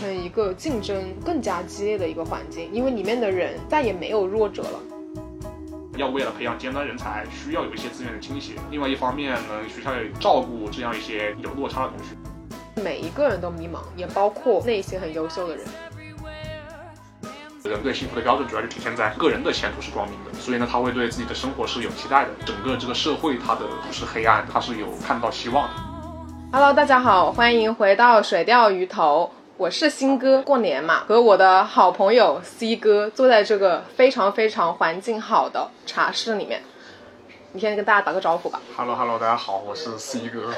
成一个竞争更加激烈的一个环境，因为里面的人再也没有弱者了。要为了培养尖端人才，需要有一些资源的倾斜。另外一方面呢，学校也照顾这样一些有落差的同学。每一个人都迷茫，也包括那些很优秀的人。人对幸福的标准主要就体现在个人的前途是光明的，所以呢，他会对自己的生活是有期待的。整个这个社会它的不是黑暗，它是有看到希望的。Hello，大家好，欢迎回到水钓鱼头，我是新哥。过年嘛，和我的好朋友 C 哥坐在这个非常非常环境好的茶室里面，你先跟大家打个招呼吧。Hello，Hello，大家好，我是 C 哥。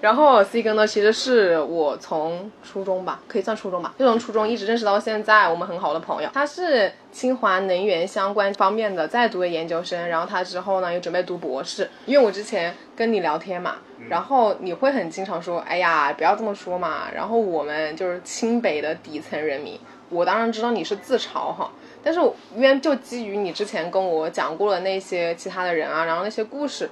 然后 C 哥呢，其实是我从初中吧，可以算初中吧，就从初中一直认识到现在，我们很好的朋友。他是清华能源相关方面的在读的研究生，然后他之后呢又准备读博士。因为我之前跟你聊天嘛，然后你会很经常说，哎呀，不要这么说嘛。然后我们就是清北的底层人民，我当然知道你是自嘲哈。但是因为就基于你之前跟我讲过的那些其他的人啊，然后那些故事。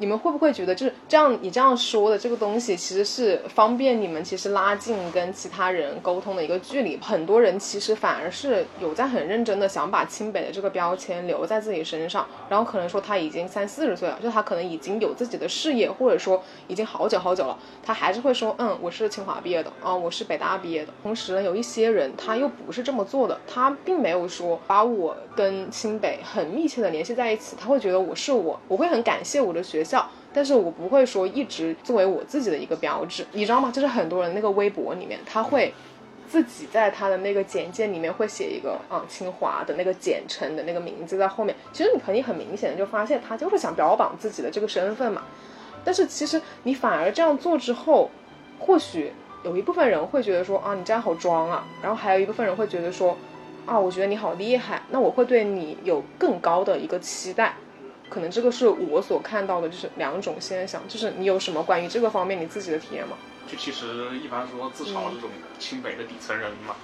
你们会不会觉得就是这样？你这样说的这个东西，其实是方便你们其实拉近跟其他人沟通的一个距离。很多人其实反而是有在很认真的想把清北的这个标签留在自己身上，然后可能说他已经三四十岁了，就他可能已经有自己的事业，或者说已经好久好久了，他还是会说，嗯，我是清华毕业的啊，我是北大毕业的。同时呢，有一些人他又不是这么做的，他并没有说把我跟清北很密切的联系在一起，他会觉得我是我，我会很感谢我的学校。但是我不会说一直作为我自己的一个标志，你知道吗？就是很多人那个微博里面，他会自己在他的那个简介里面会写一个啊清华的那个简称的那个名字在后面。其实你可以很明显的就发现，他就是想标榜自己的这个身份嘛。但是其实你反而这样做之后，或许有一部分人会觉得说啊你这样好装啊，然后还有一部分人会觉得说啊我觉得你好厉害，那我会对你有更高的一个期待。可能这个是我所看到的，就是两种现象。就是你有什么关于这个方面你自己的体验吗？就其实一般说自嘲这种清北的底层人嘛，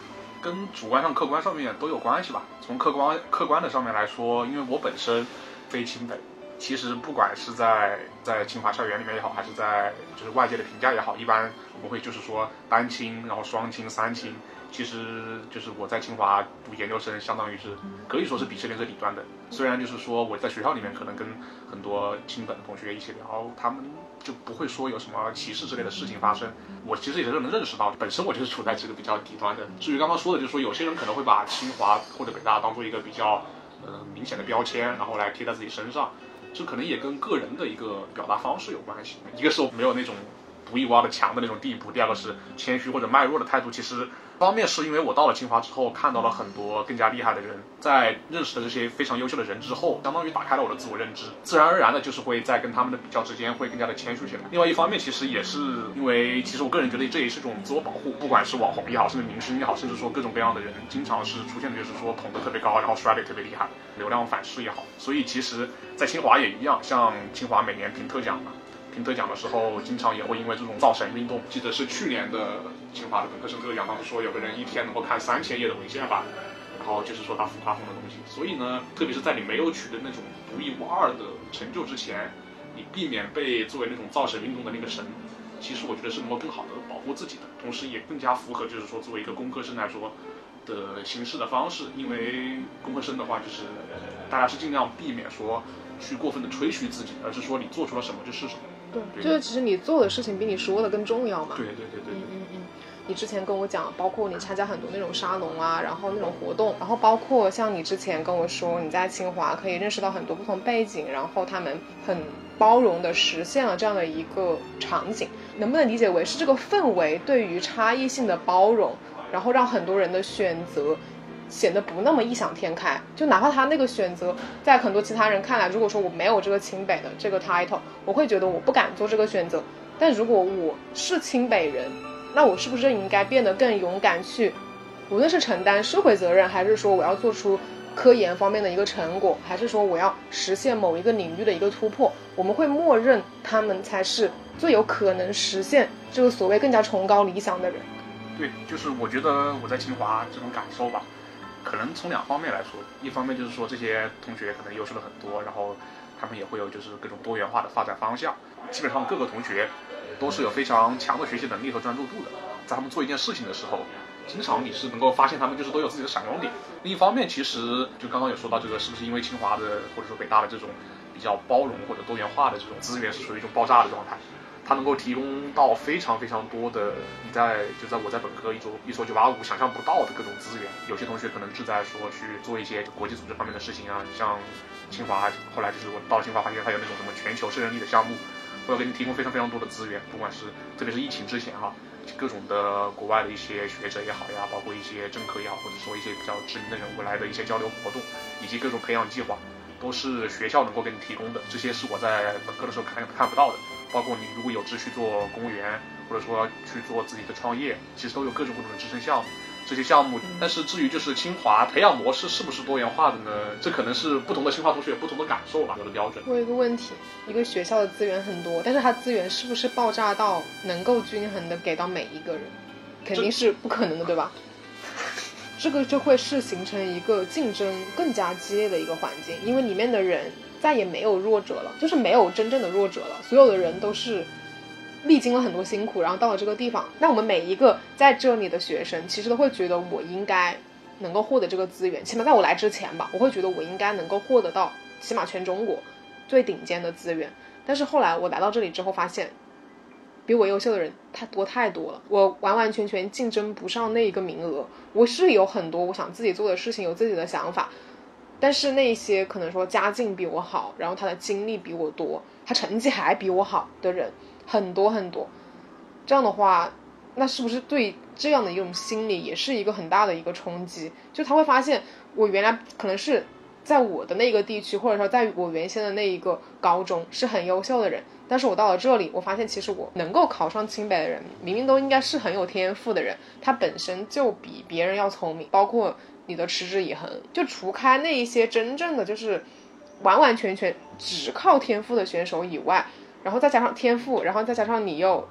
跟主观上、客观上面都有关系吧。从客观客观的上面来说，因为我本身非清北，其实不管是在在清华校园里面也好，还是在就是外界的评价也好，一般我们会就是说单亲，然后双亲、三亲。其实就是我在清华读研究生，相当于是可以说是鄙视链最底端的。虽然就是说我在学校里面可能跟很多清本的同学一起聊，他们就不会说有什么歧视之类的事情发生。我其实也是能认识到，本身我就是处在这个比较底端的。至于刚刚说的，就是说有些人可能会把清华或者北大当做一个比较呃明显的标签，然后来贴在自己身上，这可能也跟个人的一个表达方式有关系。一个是我没有那种独一无二的强的那种地步，第二个是谦虚或者卖弱的态度，其实。方面是因为我到了清华之后，看到了很多更加厉害的人，在认识了这些非常优秀的人之后，相当于打开了我的自我认知，自然而然的就是会在跟他们的比较之间会更加的谦虚起来。另外一方面，其实也是因为，其实我个人觉得这也是一种自我保护，不管是网红也好，甚至明星也好，甚至说各种各样的人，经常是出现的就是说捧得特别高，然后摔得特别厉害，流量反噬也好。所以其实，在清华也一样，像清华每年评特奖嘛。评特奖的时候，经常也会因为这种造神运动。记得是去年的清华的本科生特奖，他们说有个人一天能够看三千页的文献吧，然后就是说他浮夸风的东西。所以呢，特别是在你没有取得那种独一无二的成就之前，你避免被作为那种造神运动的那个神，其实我觉得是能够更好的保护自己的，同时也更加符合就是说作为一个工科生来说的行事的方式。因为工科生的话，就是大家是尽量避免说去过分的吹嘘自己，而是说你做出了什么就是什么。对，就是其实你做的事情比你说的更重要嘛。对对对对。嗯嗯嗯。你之前跟我讲，包括你参加很多那种沙龙啊，然后那种活动，然后包括像你之前跟我说你在清华可以认识到很多不同背景，然后他们很包容的实现了这样的一个场景，能不能理解为是这个氛围对于差异性的包容，然后让很多人的选择。显得不那么异想天开，就哪怕他那个选择在很多其他人看来，如果说我没有这个清北的这个 title，我会觉得我不敢做这个选择。但如果我是清北人，那我是不是应该变得更勇敢去，无论是承担社会责任，还是说我要做出科研方面的一个成果，还是说我要实现某一个领域的一个突破，我们会默认他们才是最有可能实现这个所谓更加崇高理想的人。对，就是我觉得我在清华这种感受吧。可能从两方面来说，一方面就是说这些同学可能优秀了很多，然后他们也会有就是各种多元化的发展方向。基本上各个同学都是有非常强的学习能力和专注度的，在他们做一件事情的时候，经常你是能够发现他们就是都有自己的闪光点。另一方面，其实就刚刚有说到这个，是不是因为清华的或者说北大的这种比较包容或者多元化的这种资源是属于一种爆炸的状态？它能够提供到非常非常多的你在就在我在本科一所一所九八五想象不到的各种资源。有些同学可能志在说去做一些国际组织方面的事情啊，像清华后来就是我到了清华发现它有那种什么全球胜任力的项目，会给你提供非常非常多的资源，不管是特别是疫情之前哈，各种的国外的一些学者也好呀，包括一些政客也好，或者说一些比较知名的人物来的一些交流活动，以及各种培养计划，都是学校能够给你提供的。这些是我在本科的时候看看不到的。包括你如果有志去做公务员，或者说去做自己的创业，其实都有各种各种的支撑项目。这些项目，但是至于就是清华培养模式是不是多元化的呢？这可能是不同的清华同学有不同的感受吧，有的标准。我有一个问题，一个学校的资源很多，但是它资源是不是爆炸到能够均衡的给到每一个人？肯定是不可能的，对吧？这个就会是形成一个竞争更加激烈的一个环境，因为里面的人。再也没有弱者了，就是没有真正的弱者了。所有的人都是历经了很多辛苦，然后到了这个地方。那我们每一个在这里的学生，其实都会觉得我应该能够获得这个资源。起码在我来之前吧，我会觉得我应该能够获得到起码全中国最顶尖的资源。但是后来我来到这里之后，发现比我优秀的人太多太多了，我完完全全竞争不上那一个名额。我是有很多我想自己做的事情，有自己的想法。但是那些可能说家境比我好，然后他的经历比我多，他成绩还比我好的人很多很多，这样的话，那是不是对这样的一种心理也是一个很大的一个冲击？就他会发现，我原来可能是在我的那个地区，或者说在我原先的那一个高中是很优秀的人，但是我到了这里，我发现其实我能够考上清北的人，明明都应该是很有天赋的人，他本身就比别人要聪明，包括。你的持之以恒，就除开那一些真正的就是完完全全只靠天赋的选手以外，然后再加上天赋，然后再加上你又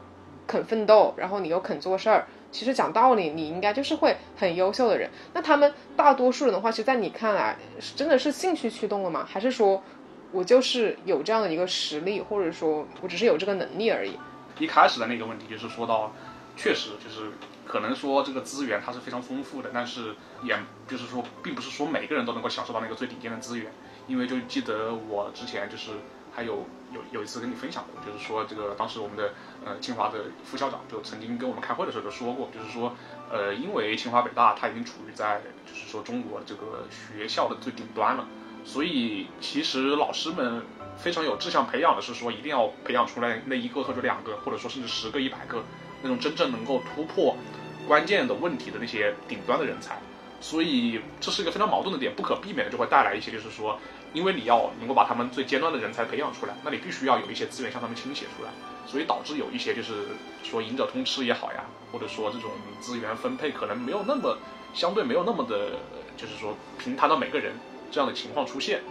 肯奋斗，然后你又肯做事儿，其实讲道理，你应该就是会很优秀的人。那他们大多数人的话，其实在你看来，真的是兴趣驱动了吗？还是说我就是有这样的一个实力，或者说我只是有这个能力而已？一开始的那个问题就是说到，确实就是。可能说这个资源它是非常丰富的，但是也就是说，并不是说每个人都能够享受到那个最顶尖的资源。因为就记得我之前就是还有有有一次跟你分享过，就是说这个当时我们的呃清华的副校长就曾经跟我们开会的时候就说过，就是说呃因为清华北大它已经处于在就是说中国这个学校的最顶端了，所以其实老师们非常有志向培养的是说一定要培养出来那一个或者两个，或者说甚至十个一百个。那种真正能够突破关键的问题的那些顶端的人才，所以这是一个非常矛盾的点，不可避免的就会带来一些，就是说，因为你要能够把他们最尖端的人才培养出来，那你必须要有一些资源向他们倾斜出来，所以导致有一些就是说赢者通吃也好呀，或者说这种资源分配可能没有那么相对没有那么的，就是说平摊到每个人这样的情况出现。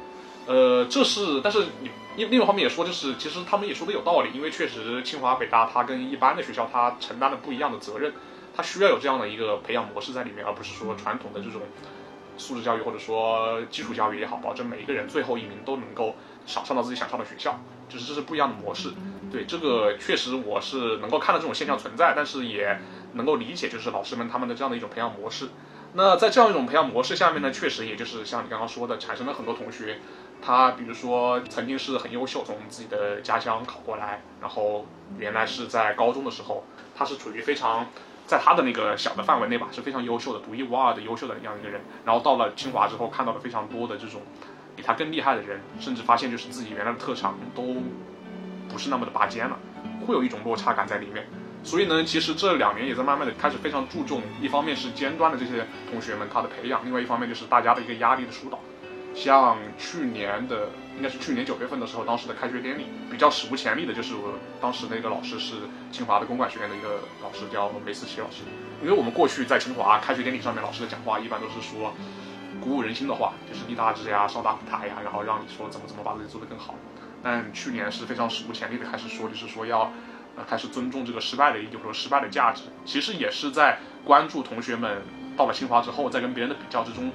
呃，这是，但是你另另一方面也说，就是其实他们也说的有道理，因为确实清华北大它跟一般的学校它承担了不一样的责任，它需要有这样的一个培养模式在里面，而不是说传统的这种素质教育或者说基础教育也好，保证每一个人最后一名都能够上上到自己想上的学校，就是这是不一样的模式。对这个确实我是能够看到这种现象存在，但是也能够理解就是老师们他们的这样的一种培养模式。那在这样一种培养模式下面呢，确实也就是像你刚刚说的，产生了很多同学。他比如说曾经是很优秀，从自己的家乡考过来，然后原来是在高中的时候，他是处于非常在他的那个小的范围内吧，是非常优秀的、独一无二的优秀的这样一个人。然后到了清华之后，看到了非常多的这种比他更厉害的人，甚至发现就是自己原来的特长都不是那么的拔尖了，会有一种落差感在里面。所以呢，其实这两年也在慢慢的开始非常注重，一方面是尖端的这些同学们他的培养，另外一方面就是大家的一个压力的疏导。像去年的，应该是去年九月份的时候，当时的开学典礼比较史无前例的，就是我当时那个老师是清华的公管学院的一个老师，叫梅思琪老师。因为我们过去在清华开学典礼上面，老师的讲话一般都是说鼓舞人心的话，就是立大志呀、烧大舞台呀，然后让你说怎么怎么把自己做得更好。但去年是非常史无前例的开始说，就是说要呃开始尊重这个失败的意义或者失败的价值。其实也是在关注同学们到了清华之后，在跟别人的比较之中，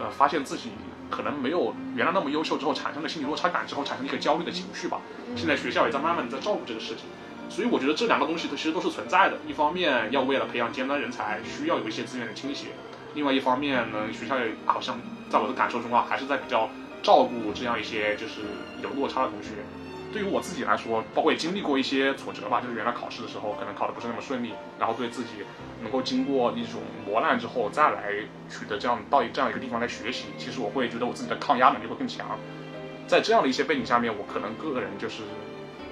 呃，发现自己。可能没有原来那么优秀，之后产生了心理落差感，之后产生一个焦虑的情绪吧。现在学校也在慢慢的在照顾这个事情，所以我觉得这两个东西它其实都是存在的。一方面要为了培养尖端人才，需要有一些资源的倾斜；另外一方面呢，学校也好像在我的感受中啊，还是在比较照顾这样一些就是有落差的同学。对于我自己来说，包括也经历过一些挫折吧，就是原来考试的时候可能考的不是那么顺利，然后对自己能够经过一种磨难之后再来取得这样到这样一个地方来学习，其实我会觉得我自己的抗压能力会更强。在这样的一些背景下面，我可能个人就是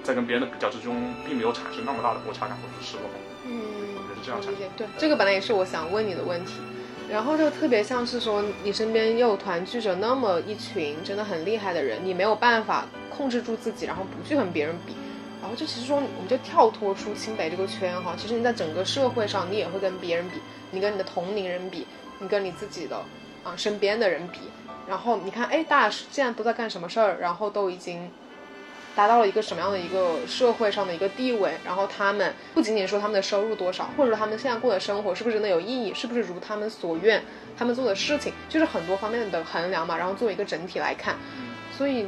在跟别人的比较之中，并没有产生那么大的落差感或者是失落感。嗯，我觉得是这样产生。对，这个本来也是我想问你的问题。然后就特别像是说，你身边又团聚着那么一群真的很厉害的人，你没有办法控制住自己，然后不去和别人比。然后就其实说，我们就跳脱出清北这个圈哈，其实你在整个社会上，你也会跟别人比，你跟你的同龄人比，你跟你自己的啊身边的人比。然后你看，哎，大家现在都在干什么事儿？然后都已经。达到了一个什么样的一个社会上的一个地位，然后他们不仅仅说他们的收入多少，或者说他们现在过的生活是不是真的有意义，是不是如他们所愿，他们做的事情就是很多方面的衡量嘛，然后作为一个整体来看，所以，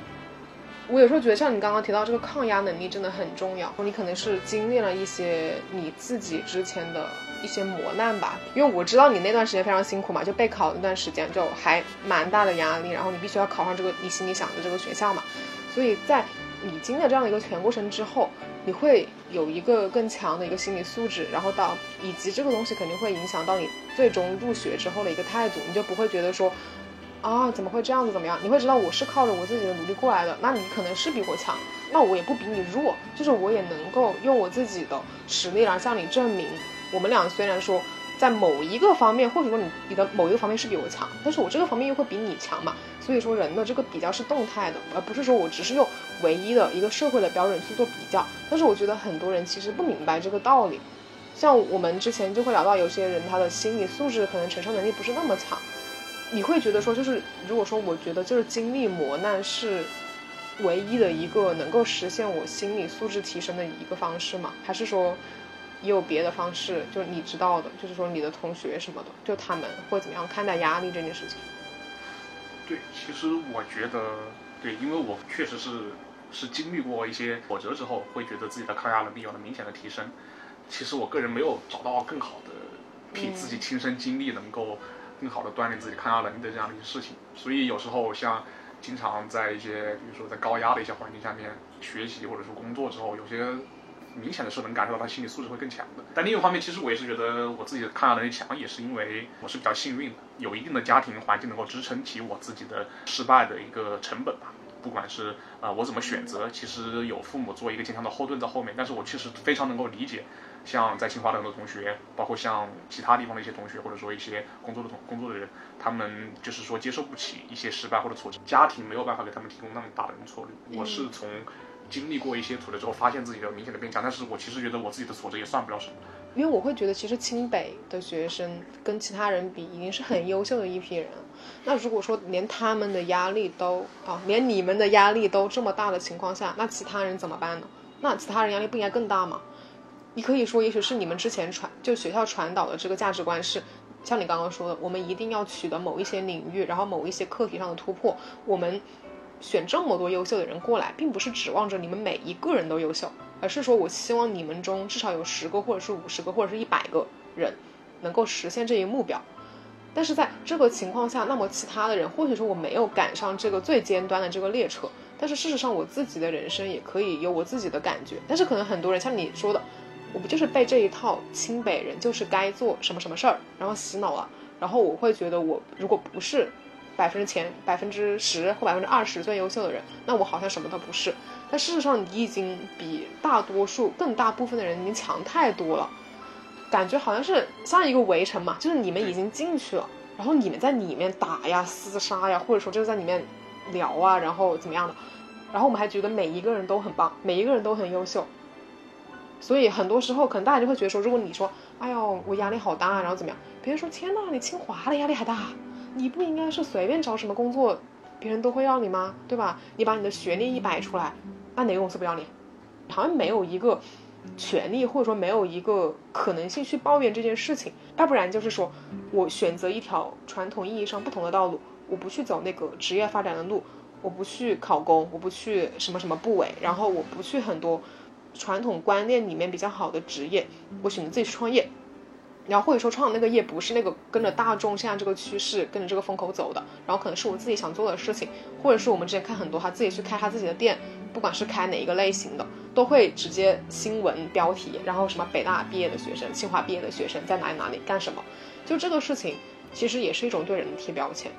我有时候觉得像你刚刚提到这个抗压能力真的很重要，你可能是经历了一些你自己之前的一些磨难吧，因为我知道你那段时间非常辛苦嘛，就备考那段时间就还蛮大的压力，然后你必须要考上这个你心里想的这个学校嘛，所以在。你经历了这样的一个全过程之后，你会有一个更强的一个心理素质，然后到以及这个东西肯定会影响到你最终入学之后的一个态度，你就不会觉得说，啊怎么会这样子怎么样？你会知道我是靠着我自己的努力过来的，那你可能是比我强，那我也不比你弱，就是我也能够用我自己的实力来向你证明，我们俩虽然说。在某一个方面，或者说你你的某一个方面是比我强，但是我这个方面又会比你强嘛？所以说人的这个比较是动态的，而不是说我只是用唯一的一个社会的标准去做比较。但是我觉得很多人其实不明白这个道理，像我们之前就会聊到有些人他的心理素质可能承受能力不是那么强，你会觉得说就是如果说我觉得就是经历磨难是唯一的一个能够实现我心理素质提升的一个方式吗？还是说？也有别的方式，就是你知道的，就是说你的同学什么的，就他们会怎么样看待压力这件事情？对，其实我觉得，对，因为我确实是是经历过一些挫折之后，会觉得自己的抗压能力有了明显的提升。其实我个人没有找到更好的，凭自己亲身经历能够更好的锻炼自己抗压能力的这样的一些事情。所以有时候像经常在一些，比如说在高压的一些环境下面学习或者说工作之后，有些。明显的是能感受到他心理素质会更强的，但另一方面，其实我也是觉得我自己抗压能力强，也是因为我是比较幸运的，有一定的家庭环境能够支撑起我自己的失败的一个成本吧。不管是呃我怎么选择，其实有父母做一个坚强的后盾在后面，但是我确实非常能够理解，像在清华的很多同学，包括像其他地方的一些同学，或者说一些工作的同工作的人，他们就是说接受不起一些失败或者挫折，家庭没有办法给他们提供那么大的容错率。我是从。经历过一些挫折之后，发现自己的明显的变强，但是我其实觉得我自己的挫折也算不了什么，因为我会觉得其实清北的学生跟其他人比，已经是很优秀的一批人。那如果说连他们的压力都啊，连你们的压力都这么大的情况下，那其他人怎么办呢？那其他人压力不应该更大吗？你可以说，也许是你们之前传就学校传导的这个价值观是，像你刚刚说的，我们一定要取得某一些领域，然后某一些课题上的突破，我们。选这么多优秀的人过来，并不是指望着你们每一个人都优秀，而是说我希望你们中至少有十个，或者是五十个，或者是一百个人能够实现这一目标。但是在这个情况下，那么其他的人或许说我没有赶上这个最尖端的这个列车，但是事实上我自己的人生也可以有我自己的感觉。但是可能很多人像你说的，我不就是被这一套清北人就是该做什么什么事儿，然后洗脑了，然后我会觉得我如果不是。百分之前百分之十或百分之二十最优秀的人，那我好像什么都不是。但事实上，你已经比大多数、更大部分的人已经强太多了。感觉好像是像一个围城嘛，就是你们已经进去了，然后你们在里面打呀、厮杀呀，或者说就是在里面聊啊，然后怎么样的。然后我们还觉得每一个人都很棒，每一个人都很优秀。所以很多时候，可能大家就会觉得说，如果你说，哎呦，我压力好大，然后怎么样？别人说，天呐，你清华的压力还大。你不应该是随便找什么工作，别人都会要你吗？对吧？你把你的学历一摆出来，那哪个公司不要你？好像没有一个权利，或者说没有一个可能性去抱怨这件事情。要不然就是说我选择一条传统意义上不同的道路，我不去走那个职业发展的路，我不去考公，我不去什么什么部委，然后我不去很多传统观念里面比较好的职业，我选择自己去创业。然后或者说创的那个业不是那个跟着大众现在这个趋势跟着这个风口走的，然后可能是我自己想做的事情，或者是我们之前看很多他自己去开他自己的店，不管是开哪一个类型的，都会直接新闻标题，然后什么北大毕业的学生、清华毕业的学生在哪里哪里干什么，就这个事情其实也是一种对人的贴标签。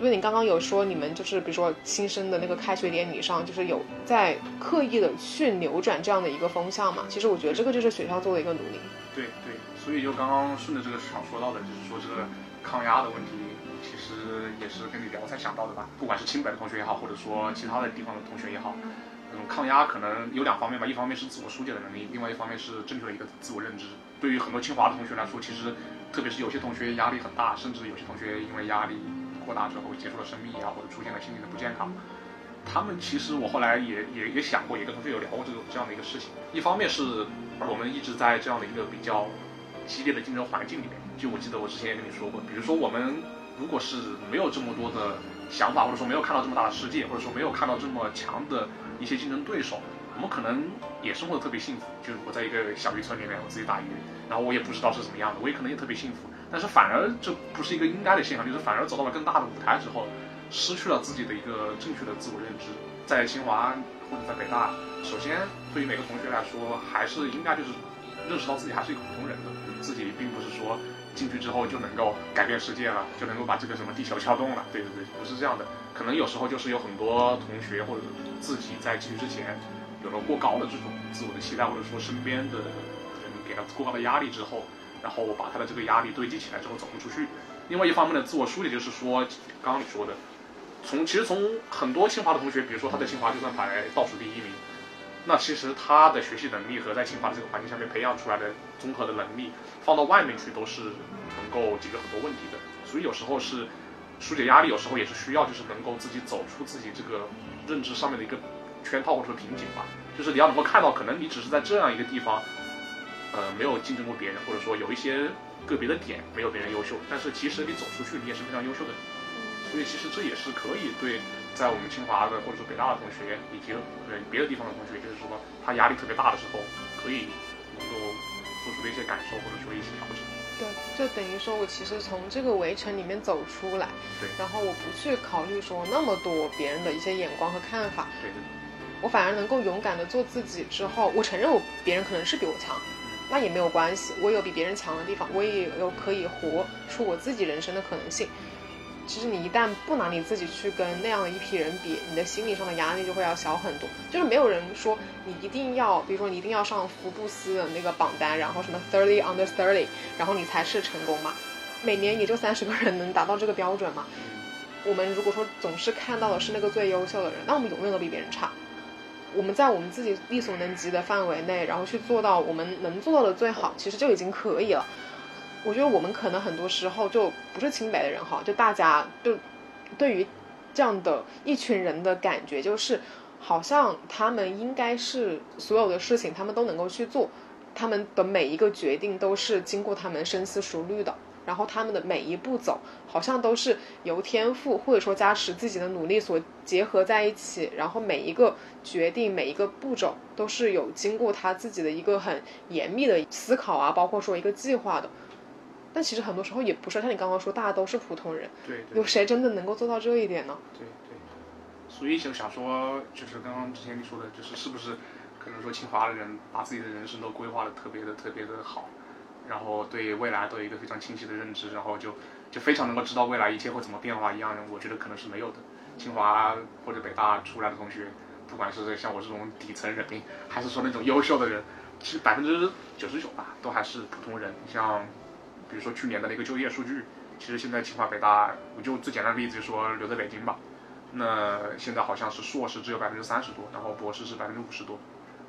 因为你刚刚有说你们就是比如说新生的那个开学典礼上，就是有在刻意的去扭转这样的一个风向嘛，其实我觉得这个就是学校做的一个努力。对对。所以就刚刚顺着这个市场说到的，就是说这个抗压的问题，其实也是跟你聊才想到的吧。不管是清北的同学也好，或者说其他的地方的同学也好，这种抗压可能有两方面吧。一方面是自我疏解的能力，另外一方面是正确的一个自我认知。对于很多清华的同学来说，其实特别是有些同学压力很大，甚至有些同学因为压力过大之后结束了生命啊，或者出现了心理的不健康。他们其实我后来也也也想过，也跟同学有聊过这个这样的一个事情。一方面是我们一直在这样的一个比较。激烈的竞争环境里面，就我记得我之前也跟你说过，比如说我们如果是没有这么多的想法，或者说没有看到这么大的世界，或者说没有看到这么强的一些竞争对手，我们可能也生活的特别幸福。就是我在一个小渔村里面，我自己打鱼，然后我也不知道是怎么样的，我也可能也特别幸福。但是反而这不是一个应该的现象，就是反而走到了更大的舞台之后，失去了自己的一个正确的自我认知。在清华或者在北大，首先对于每个同学来说，还是应该就是认识到自己还是一个普通人的。自己并不是说进去之后就能够改变世界了，就能够把这个什么地球撬动了。对对对，不是这样的。可能有时候就是有很多同学或者自己在进去之前有了过高的这种自我的期待，或者说身边的人给他过高的压力之后，然后把他的这个压力堆积起来之后走不出去。另外一方面的自我疏解就是说，刚刚你说的，从其实从很多清华的同学，比如说他在清华就算排倒数第一名。那其实他的学习能力和在清华的这个环境下面培养出来的综合的能力，放到外面去都是能够解决很多问题的。所以有时候是疏解压力，有时候也是需要就是能够自己走出自己这个认知上面的一个圈套或者说瓶颈吧。就是你要能够看到，可能你只是在这样一个地方，呃，没有竞争过别人，或者说有一些个别的点没有别人优秀，但是其实你走出去，你也是非常优秀的。所以其实这也是可以对。在我们清华的或者说北大的同学，以及呃别的地方的同学，就是说他压力特别大的时候，可以能够做出的一些感受或者说一些调整。对，就等于说我其实从这个围城里面走出来，对，然后我不去考虑说那么多别人的一些眼光和看法，对，我反而能够勇敢的做自己。之后我承认我别人可能是比我强，那也没有关系，我有比别人强的地方，我也有可以活出我自己人生的可能性。其实你一旦不拿你自己去跟那样的一批人比，你的心理上的压力就会要小很多。就是没有人说你一定要，比如说你一定要上福布斯的那个榜单，然后什么 thirty under thirty，然后你才是成功嘛。每年也就三十个人能达到这个标准嘛。我们如果说总是看到的是那个最优秀的人，那我们永远都比别人差。我们在我们自己力所能及的范围内，然后去做到我们能做到的最好，其实就已经可以了。我觉得我们可能很多时候就不是清白的人哈，就大家就对于这样的一群人的感觉，就是好像他们应该是所有的事情他们都能够去做，他们的每一个决定都是经过他们深思熟虑的，然后他们的每一步走好像都是由天赋或者说加持自己的努力所结合在一起，然后每一个决定每一个步骤都是有经过他自己的一个很严密的思考啊，包括说一个计划的。但其实很多时候也不是像你刚刚说，大家都是普通人，对，有谁真的能够做到这一点呢？对对，所以就想说，就是刚刚之前你说的，就是是不是可能说清华的人把自己的人生都规划的特别的特别的好，然后对未来都有一个非常清晰的认知，然后就就非常能够知道未来一切会怎么变化一样，我觉得可能是没有的。清华或者北大出来的同学，不管是像我这种底层人民，还是说那种优秀的人，其实百分之九十九吧，都还是普通人，像。比如说去年的那个就业数据，其实现在清华北大，我就最简单的例子就说留在北京吧，那现在好像是硕士只有百分之三十多，然后博士是百分之五十多，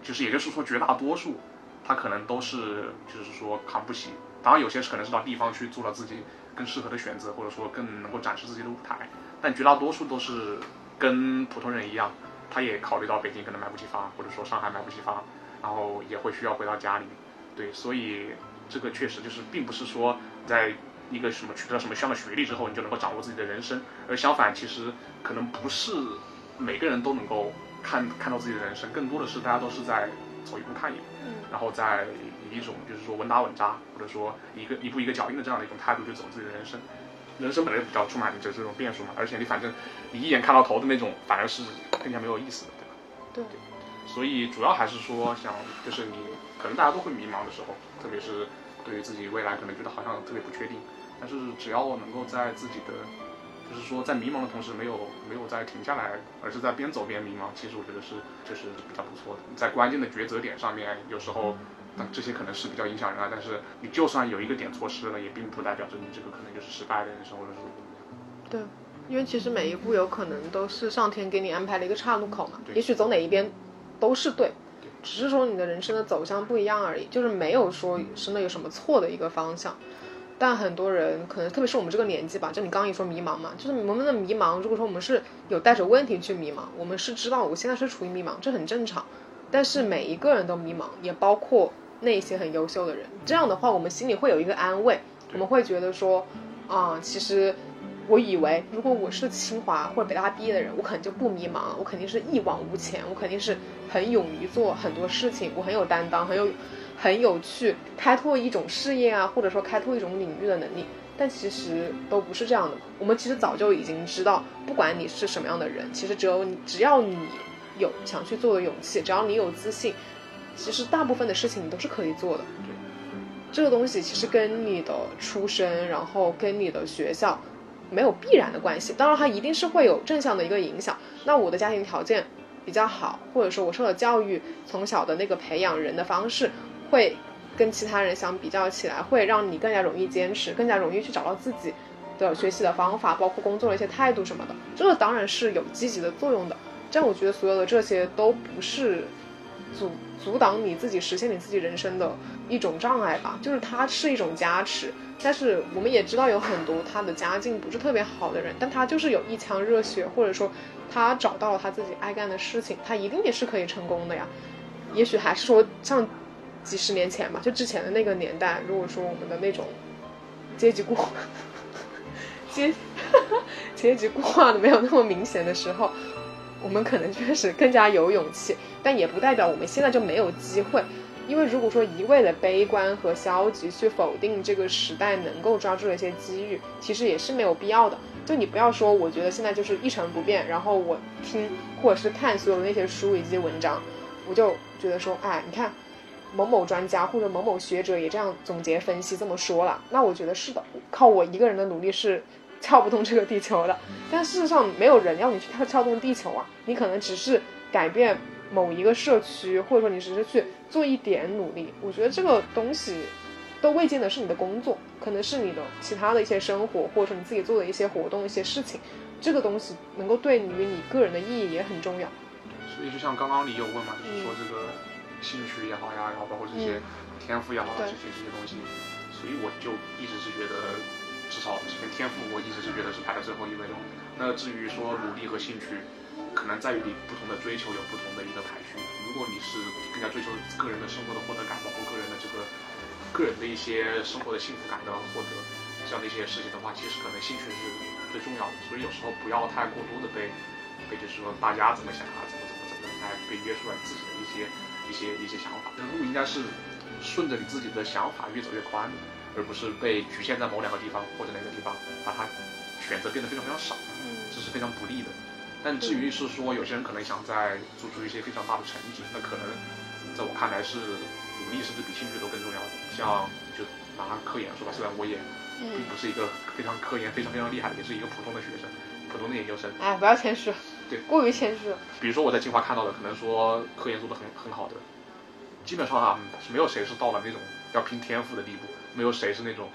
其实也就是说绝大多数，他可能都是就是说扛不起，当然有些可能是到地方去做了自己更适合的选择，或者说更能够展示自己的舞台，但绝大多数都是跟普通人一样，他也考虑到北京可能买不起房，或者说上海买不起房，然后也会需要回到家里，对，所以。这个确实就是，并不是说在一个什么取得了什么样的学历之后，你就能够掌握自己的人生，而相反，其实可能不是每个人都能够看看到自己的人生，更多的是大家都是在走一步看一步，嗯。然后再以一种就是说稳打稳扎，或者说一个一步一个脚印的这样的一种态度去走自己的人生。人生本来就比较充满着这种变数嘛，而且你反正你一眼看到头的那种，反而是更加没有意思的，对吧？对，所以主要还是说想，就是你可能大家都会迷茫的时候，特别是对于自己未来可能觉得好像特别不确定，但是只要能够在自己的，就是说在迷茫的同时没有没有在停下来，而是在边走边迷茫，其实我觉得是就是比较不错的。在关键的抉择点上面，有时候。那这些可能是比较影响人啊，但是你就算有一个点错失了，也并不代表着你这个可能就是失败的人生，或者是怎么样。对，因为其实每一步有可能都是上天给你安排了一个岔路口嘛，对也许走哪一边都是对对，只是说你的人生的走向不一样而已，就是没有说真的有什么错的一个方向。但很多人可能，特别是我们这个年纪吧，就你刚刚一说迷茫嘛，就是我们的迷茫，如果说我们是有带着问题去迷茫，我们是知道我现在是处于迷茫，这很正常。但是每一个人都迷茫，也包括那些很优秀的人。这样的话，我们心里会有一个安慰，我们会觉得说，啊，其实我以为如果我是清华或者北大毕业的人，我可能就不迷茫，我肯定是一往无前，我肯定是很勇于做很多事情，我很有担当，很有很有去开拓一种事业啊，或者说开拓一种领域的能力。但其实都不是这样的。我们其实早就已经知道，不管你是什么样的人，其实只有你，只要你有想去做的勇气，只要你有自信，其实大部分的事情你都是可以做的。这个东西其实跟你的出身，然后跟你的学校没有必然的关系。当然，它一定是会有正向的一个影响。那我的家庭条件比较好，或者说我受的教育，从小的那个培养人的方式，会跟其他人相比较起来，会让你更加容易坚持，更加容易去找到自己的学习的方法，包括工作的一些态度什么的。这个当然是有积极的作用的。这样，我觉得所有的这些都不是阻阻挡你自己实现你自己人生的一种障碍吧，就是它是一种加持。但是我们也知道有很多他的家境不是特别好的人，但他就是有一腔热血，或者说他找到了他自己爱干的事情，他一定也是可以成功的呀。也许还是说像几十年前吧，就之前的那个年代，如果说我们的那种阶级固 阶 阶级固化的没有那么明显的时候，我们可能确实更加有勇气，但也不代表我们现在就没有机会。因为如果说一味的悲观和消极去否定这个时代能够抓住的一些机遇，其实也是没有必要的。就你不要说，我觉得现在就是一成不变，然后我听或者是看所有的那些书以及文章，我就觉得说，哎，你看某某专家或者某某学者也这样总结分析这么说了，那我觉得是的，靠我一个人的努力是撬不动这个地球的。但事实上，没有人要你去撬撬动地球啊，你可能只是改变。某一个社区，或者说你只是去做一点努力，我觉得这个东西都未见得是你的工作，可能是你的其他的一些生活，或者说你自己做的一些活动、一些事情，这个东西能够对于你个人的意义也很重要。所以就像刚刚你有问嘛，就是说这个兴趣也好呀，然后包括这些天赋也好啊，这些这些东西，所以我就一直是觉得，至少这个天赋我一直是觉得是排在最后一位的。那至于说努力和兴趣。可能在于你不同的追求有不同的一个排序。如果你是更加追求个人的生活的获得感，包括个人的这个个人的一些生活的幸福感的获得这样的一些事情的话，其实可能兴趣是最重要的。所以有时候不要太过多的被被就是说大家怎么想啊，怎么怎么怎么来被约束了自己的一些一些一些想法。这路应该是顺着你自己的想法越走越宽，而不是被局限在某两个地方或者哪个地方，把它选择变得非常非常少，这是非常不利的。但至于是说，有些人可能想在做出一些非常大的成绩，那可能在我看来是努力甚至比兴趣都更重要的。像就拿科研说吧，虽然我也并不是一个非常科研非常非常厉害的，也是一个普通的学生，普通的研究生。哎，不要谦虚，对，过于谦虚了。比如说我在清华看到的，可能说科研做的很很好的，基本上啊，是没有谁是到了那种要拼天赋的地步，没有谁是那种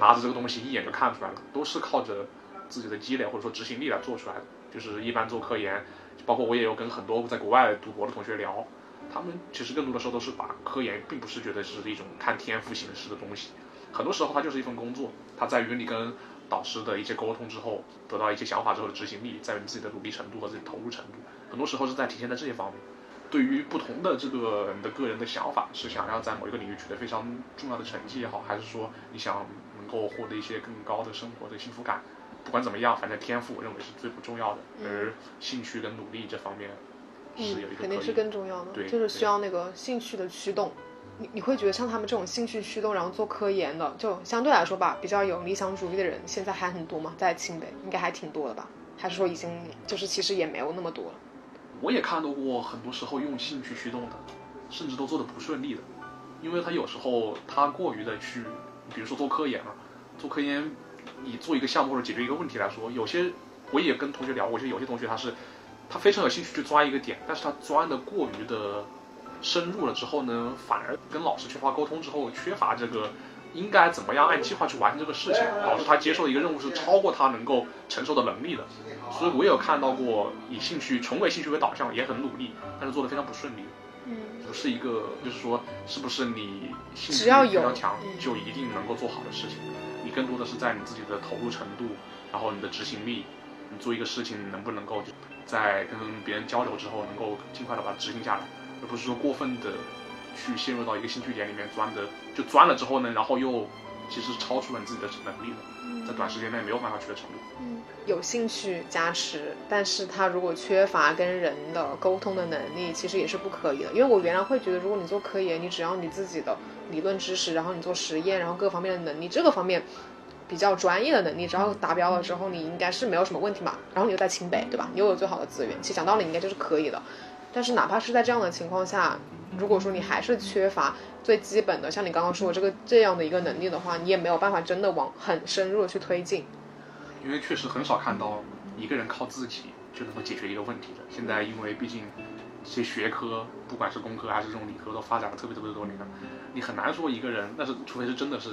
拿着这个东西一眼就看出来了，都是靠着自己的积累或者说执行力来做出来的。就是一般做科研，包括我也有跟很多在国外读博的同学聊，他们其实更多的时候都是把科研并不是觉得是一种看天赋形式的东西，很多时候它就是一份工作，它在于你跟导师的一些沟通之后，得到一些想法之后的执行力，在于你自己的努力程度和自己投入程度，很多时候是在体现在这些方面。对于不同的这个人的个人的想法，是想要在某一个领域取得非常重要的成绩也好，还是说你想能够获得一些更高的生活的幸福感？不管怎么样，反正天赋我认为是最不重要的，而兴趣跟努力这方面是有一个肯定是更重要的，对就是需要那个兴趣的驱动。你你会觉得像他们这种兴趣驱动，然后做科研的，就相对来说吧，比较有理想主义的人，现在还很多吗？在清北应该还挺多的吧？还是说已经就是其实也没有那么多了？我也看到过很多时候用兴趣驱动的，甚至都做的不顺利的，因为他有时候他过于的去，比如说做科研了，做科研，你做一个项目或者解决一个问题来说，有些我也跟同学聊过，就有些同学他是他非常有兴趣去抓一个点，但是他钻的过于的深入了之后呢，反而跟老师缺乏沟通之后，缺乏这个应该怎么样按计划去完成这个事情，导致他接受的一个任务是超过他能够承受的能力的。所以我也有看到过以兴趣纯为兴趣为导向，也很努力，但是做的非常不顺利。嗯，不是一个，就是说，是不是你兴趣只要有非常强嗯，就一定能够做好的事情？你更多的是在你自己的投入程度，然后你的执行力，你做一个事情能不能够就在跟别人交流之后，能够尽快的把它执行下来，而不是说过分的去陷入到一个兴趣点里面钻的，就钻了之后呢，然后又其实超出了你自己的能力了，在短时间内没有办法取得成果。有兴趣加持，但是他如果缺乏跟人的沟通的能力，其实也是不可以的。因为我原来会觉得，如果你做科研，你只要你自己的理论知识，然后你做实验，然后各方面的能力，这个方面比较专业的能力，只要达标了之后，你应该是没有什么问题嘛。然后你又在清北，对吧？你又有最好的资源，其实讲道理应该就是可以的。但是哪怕是在这样的情况下，如果说你还是缺乏最基本的，像你刚刚说的这个这样的一个能力的话，你也没有办法真的往很深入的去推进。因为确实很少看到一个人靠自己就能够解决一个问题的。现在因为毕竟这些学科，不管是工科还是这种理科，都发展了特别特别多年了，你很难说一个人，那是除非是真的是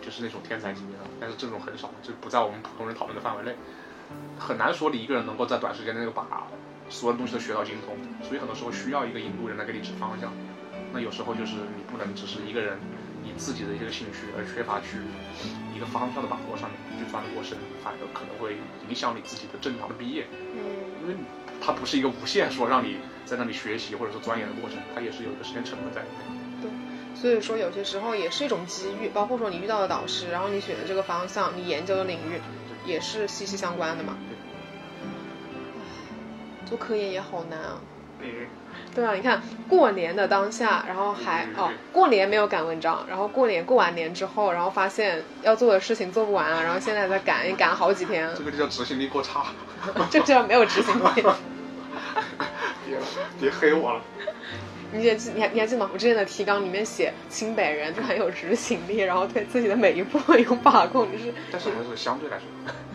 就是那种天才级别的，但是这种很少，就不在我们普通人讨论的范围内，很难说你一个人能够在短时间内把所有东西都学到精通。所以很多时候需要一个引路人来给你指方向。那有时候就是你不能只是一个人以自己的一个兴趣而缺乏去一个方向的把握上面去钻得过深，反而可能会影响你自己的正常的毕业，嗯。因为它不是一个无限说让你在那里学习或者说钻研的过程，它也是有一个时间成本在里面。所以说，有些时候也是一种机遇，包括说你遇到的导师，然后你选的这个方向，你研究的领域，也是息息相关的嘛。做科研也好难啊。嗯，对啊，你看过年的当下，然后还哦，过年没有赶文章，然后过年过完年之后，然后发现要做的事情做不完了，然后现在在赶，也赶了好几天，这个就叫执行力过差。这叫没有执行力。别别黑我了。你还记你还你还记得吗？我之前的提纲里面写清北人就很有执行力，然后对自己的每一步有把控，就是但是还是相对来说，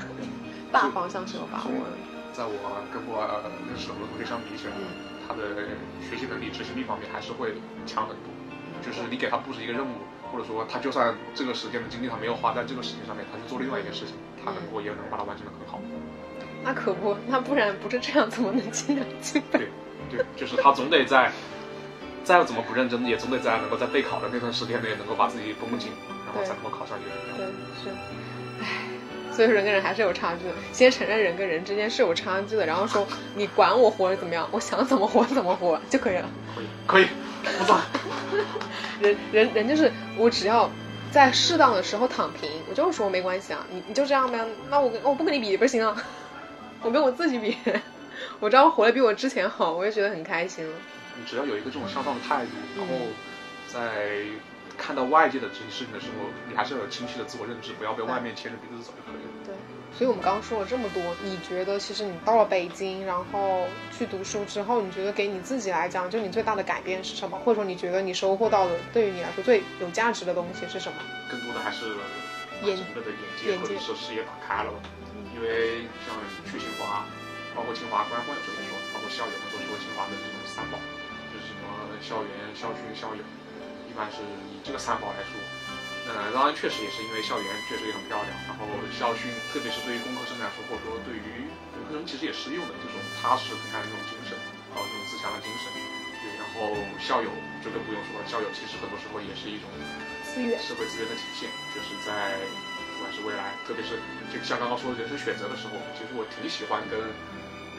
大方向是有把握的。在我跟我认识的很多同学相比起来，他的学习能力、执行力方面还是会强很多。就是你给他布置一个任务，或者说他就算这个时间的精力他没有花在这个事情上面，他去做另外一件事情，他能够也能把它完成的很好。那可不，那不然不是这样，怎么能进入清北？对，就是他总得在再怎么不认真，也总得在能够在备考的那段时间内能够把自己绷紧，然后才能够考上。对，是，唉。所以说人跟人还是有差距的，先承认人跟人之间是有差距的，然后说你管我活怎么样，我想怎么活怎么活就可以了。可以，可以，不错。人人人就是我只要在适当的时候躺平，我就是说没关系啊，你你就这样呗，那我我不跟你比不行啊，我跟我自己比，我只要活得比我之前好，我就觉得很开心了。你只要有一个这种向上的态度，然后在看到外界的这些事情的时候，你还是要有清晰的自我认知，不要被外面牵着鼻子走就可以了。对，所以我们刚刚说了这么多，你觉得其实你到了北京，然后去读书之后，你觉得给你自己来讲，就你最大的改变是什么？或者说你觉得你收获到的，对于你来说最有价值的东西是什么？更多的还是眼整个的眼界或者是视野打开了吧。因为像去清华，包括清华官方有这么说，包括校友们都说清华的这种三宝，校园、校训、校友，一般是以这个三宝来说。呃，当然确实也是因为校园确实也很漂亮，然后校训，特别是对于工科生来说，或者说对于文科生其实也适用的这种踏实肯干的这种精神，还有这种自强的精神。对，然后校友就更不用说了，校友其实很多时候也是一种资源社会资源的体现，就是在不管是未来，特别是就像刚刚说的人生选择的时候，其实我挺喜欢跟，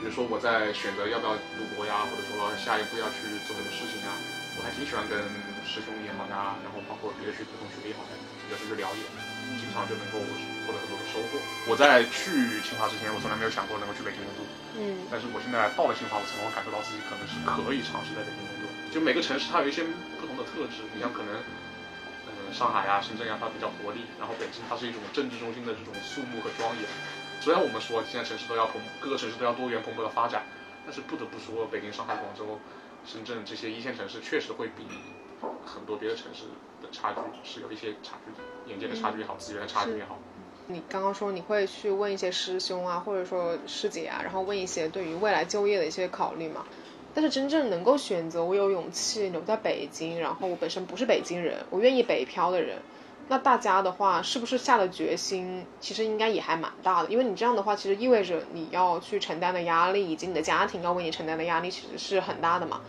比如说我在选择要不要读博呀，或者说下一步要去做什么事情呀，我还挺喜欢跟师兄也好呀，然后包括别的学弟同学也好呀，有时去了解，经常就能够获得很多的收获。我我在去清华之前，我从来没有想过能够去北京工作。嗯但是我现在到了清华，我才能够感受到自己可能是可以尝试在北京工作。就每个城市它有一些不同的特质，你像可能，呃，上海啊、深圳呀、它比较活力，然后北京它是一种政治中心的这种肃穆和庄严。虽然我们说现在城市都要蓬，各个城市都要多元蓬勃的发展，但是不得不说，北京、上海、广州、深圳这些一线城市确实会比很多别的城市的差距是有一些差距的，眼界的差距也好，资源的差距也好。你刚刚说你会去问一些师兄啊，或者说师姐啊，然后问一些对于未来就业的一些考虑嘛。但是真正能够选择我有勇气留在北京，然后我本身不是北京人，我愿意北漂的人，那大家的话是不是下了决心？其实应该也还蛮大的，因为你这样的话，其实意味着你要去承担的压力，以及你的家庭要为你承担的压力，其实是很大的嘛。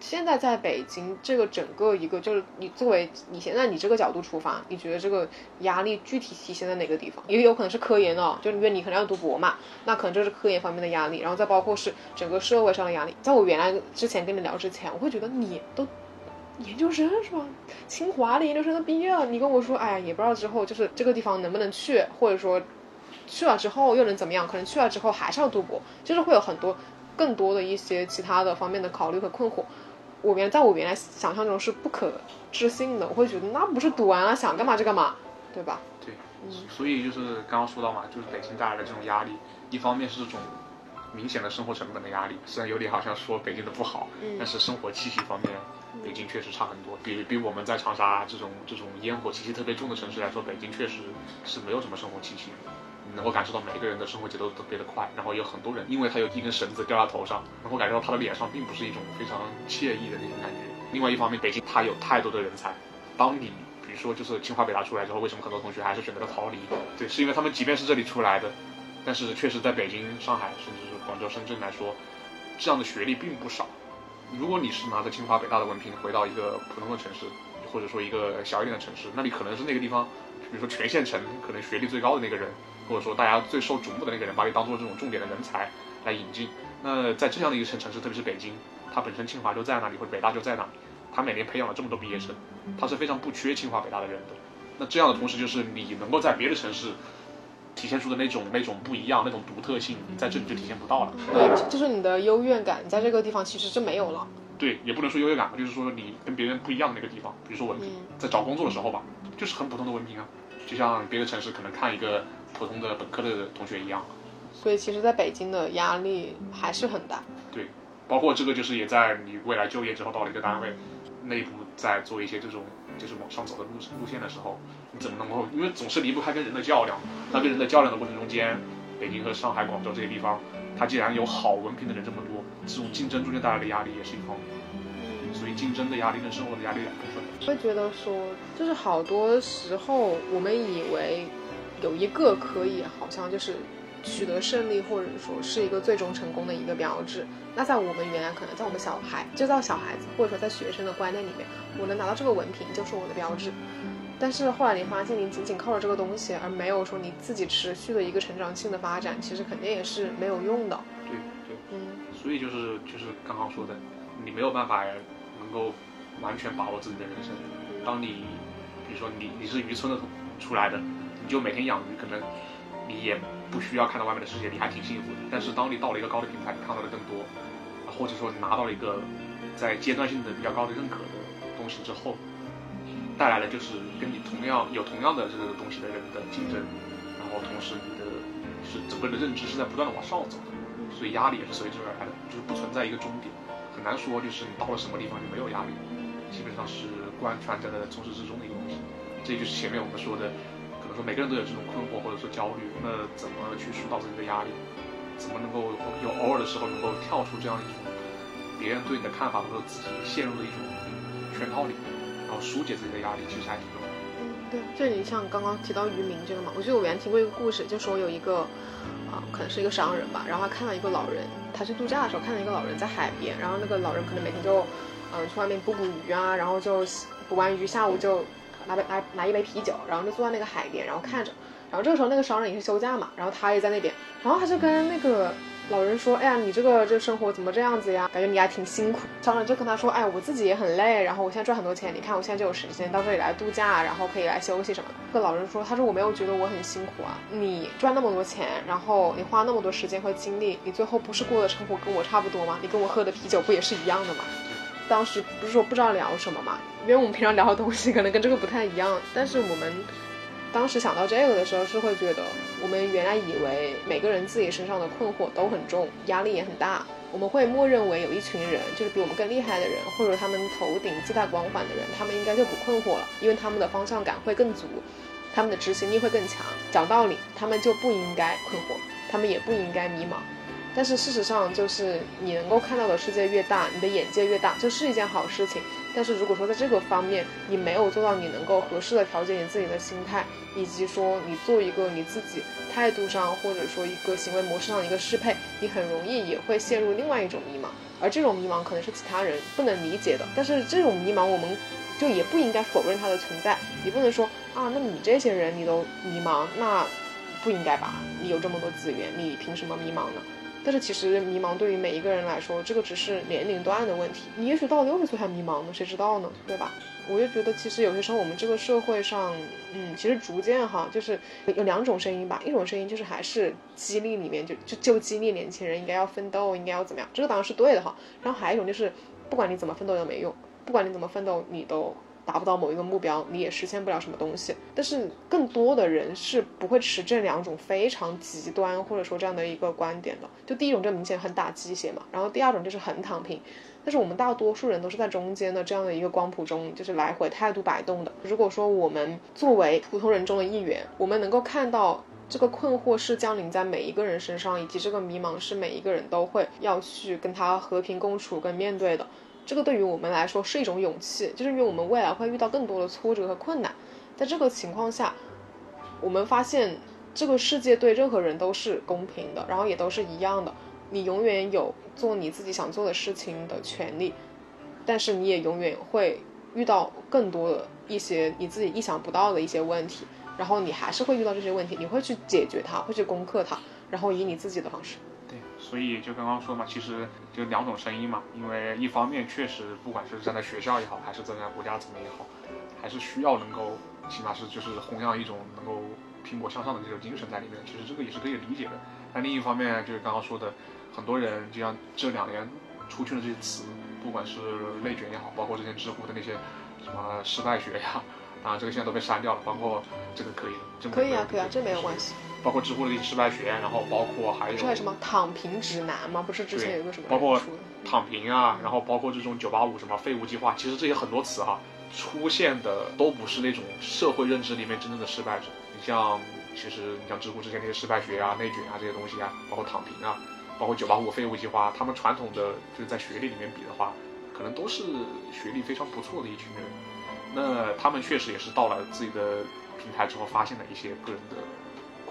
现在在北京，这个整个一个就是你作为你现在你这个角度出发，你觉得这个压力具体体现在哪个地方？也有可能是科研哦，就因为你可能要读博嘛，那可能就是科研方面的压力，然后再包括是整个社会上的压力。在我原来之前跟你聊之前，我会觉得你都研究生是吧？清华的研究生都毕业了，你跟我说，哎呀，也不知道之后就是这个地方能不能去，或者说去了之后又能怎么样？可能去了之后还是要读博，就是会有很多更多的一些其他的方面的考虑和困惑。我原在我原来想象中是不可置信的，我会觉得那不是读完了想干嘛就干嘛，对吧？对，所以就是刚刚说到嘛，就是北京带来的这种压力，一方面是这种明显的生活成本的压力，虽然有点好像说北京的不好，但是生活气息方面，北京确实差很多。比比我们在长沙这种这种烟火气息特别重的城市来说，北京确实是没有什么生活气息。你能够感受到每个人的生活节奏特别的快，然后有很多人，因为他有一根绳子吊在头上，能够感觉到他的脸上并不是一种非常惬意的那种感觉。另外一方面，北京它有太多的人才，当你比如说就是清华北大出来之后，为什么很多同学还是选择了逃离？对，是因为他们即便是这里出来的，但是确实在北京、上海甚至是广州、深圳来说，这样的学历并不少。如果你是拿着清华北大的文凭回到一个普通的城市，或者说一个小一点的城市，那你可能是那个地方，比如说全县城可能学历最高的那个人。或者说大家最受瞩目的那个人，把你当做这种重点的人才来引进。那在这样的一个城城市，特别是北京，它本身清华就在那里，或者北大就在那里，它每年培养了这么多毕业生，它是非常不缺清华北大的人的。那这样的同时，就是你能够在别的城市体现出的那种那种不一样、那种独特性，在这里就体现不到了。对，就是你的优越感在这个地方其实是没有了。对，也不能说优越感吧，就是说你跟别人不一样的那个地方，比如说文凭，在找工作的时候吧，就是很普通的文凭啊，就像别的城市可能看一个。普通的本科的同学一样，所以其实在北京的压力还是很大。对，包括这个就是也在你未来就业之后到了一个单位，内部在做一些这种就是往上走的路路线的时候，你怎么能够？因为总是离不开跟人的较量。那跟人的较量的过程中间，北京和上海、广州这些地方，它既然有好文凭的人这么多，这种竞争中间带来的压力也是一方面。所以竞争的压力跟生活的压力两部分。会觉得说，就是好多时候我们以为。有一个可以好像就是取得胜利，或者说是一个最终成功的一个标志。那在我们原来可能在我们小孩就在小孩子，或者说在学生的观念里面，我能拿到这个文凭就是我的标志。但是后来你发现，你仅仅靠着这个东西，而没有说你自己持续的一个成长性的发展，其实肯定也是没有用的。对对，嗯。所以就是就是刚刚说的，你没有办法能够完全把握自己的人生。当你比如说你你是渔村的出来的。你就每天养鱼，可能你也不需要看到外面的世界，你还挺幸福的。但是当你到了一个高的平台，你看到的更多，或者说你拿到了一个在阶段性的比较高的认可的东西之后，带来的就是跟你同样有同样的这个东西的人的竞争，然后同时你的是整个的认知是在不断的往上走的，所以压力也是随之而来的，就是不存在一个终点，很难说就是你到了什么地方就没有压力，基本上是贯穿在的从始至终的一个东西。这就是前面我们说的。说每个人都有这种困惑或者说焦虑，那怎么去疏导自己的压力？怎么能够有偶尔的时候能够跳出这样一种别人对你的看法，或者自己陷入的一种圈套里，然后疏解自己的压力，其实还挺重要。嗯，对，就你像刚刚提到渔民这个嘛，我记得我原来听过一个故事，就说有一个啊，可能是一个商人吧，然后他看到一个老人，他去度假的时候看到一个老人在海边，然后那个老人可能每天就嗯去外面捕捕鱼啊，然后就捕完鱼下午就。拿杯拿拿一杯啤酒，然后就坐在那个海边，然后看着。然后这个时候那个商人也是休假嘛，然后他也在那边，然后他就跟那个老人说：“哎呀，你这个这生活怎么这样子呀？感觉你还挺辛苦。”商人就跟他说：“哎，我自己也很累，然后我现在赚很多钱，你看我现在就有时间到这里来度假，然后可以来休息什么的。”这个老人说：“他说我没有觉得我很辛苦啊，你赚那么多钱，然后你花那么多时间和精力，你最后不是过的生活跟我差不多吗？你跟我喝的啤酒不也是一样的吗？”当时不是说不知道聊什么嘛，因为我们平常聊的东西可能跟这个不太一样，但是我们。当时想到这个的时候，是会觉得我们原来以为每个人自己身上的困惑都很重，压力也很大。我们会默认为有一群人，就是比我们更厉害的人，或者他们头顶自带光环的人，他们应该就不困惑了，因为他们的方向感会更足，他们的执行力会更强。讲道理，他们就不应该困惑，他们也不应该迷茫。但是事实上，就是你能够看到的世界越大，你的眼界越大，就是一件好事情。但是如果说在这个方面你没有做到，你能够合适的调节你自己的心态，以及说你做一个你自己态度上或者说一个行为模式上的一个适配，你很容易也会陷入另外一种迷茫，而这种迷茫可能是其他人不能理解的。但是这种迷茫，我们就也不应该否认它的存在，你不能说啊，那你这些人你都迷茫，那不应该吧？你有这么多资源，你凭什么迷茫呢？但是其实迷茫对于每一个人来说，这个只是年龄段的问题。你也许到六十岁还迷茫呢，谁知道呢？对吧？我就觉得其实有些时候我们这个社会上，嗯，其实逐渐哈，就是有两种声音吧。一种声音就是还是激励里面就就就激励年轻人应该要奋斗，应该要怎么样，这个当然是对的哈。然后还有一种就是不管你怎么奋斗都没用，不管你怎么奋斗，你都。达不到某一个目标，你也实现不了什么东西。但是更多的人是不会持这两种非常极端或者说这样的一个观点的。就第一种就明显很打鸡血嘛，然后第二种就是很躺平。但是我们大多数人都是在中间的这样的一个光谱中，就是来回态度摆动的。如果说我们作为普通人中的一员，我们能够看到这个困惑是降临在每一个人身上，以及这个迷茫是每一个人都会要去跟他和平共处跟面对的。这个对于我们来说是一种勇气，就是因为我们未来会遇到更多的挫折和困难，在这个情况下，我们发现这个世界对任何人都是公平的，然后也都是一样的。你永远有做你自己想做的事情的权利，但是你也永远会遇到更多的一些你自己意想不到的一些问题，然后你还是会遇到这些问题，你会去解决它，会去攻克它，然后以你自己的方式。所以就刚刚说嘛，其实就两种声音嘛。因为一方面确实，不管是站在学校也好，还是站在国家层面也好，还是需要能够，起码是就是弘扬一种能够拼搏向上的这种精神在里面。其实这个也是可以理解的。但另一方面，就是刚刚说的，很多人就像这两年出去的这些词，不管是内卷也好，包括之前知乎的那些什么失败学呀，当然这个现在都被删掉了。包括这个可以，这可以啊，可以啊，这没有关系。包括知乎的一些失败学，然后包括还有还有什么躺平指南吗？不是之前有个什么？包括躺平啊，然后包括这种九八五什么废物计划，其实这些很多词哈，出现的都不是那种社会认知里面真正的失败者。你像，其实你像知乎之前那些失败学啊、内卷啊这些东西啊，包括躺平啊，包括九八五废物计划，他们传统的就是在学历里面比的话，可能都是学历非常不错的一群人。那他们确实也是到了自己的平台之后，发现了一些个人的。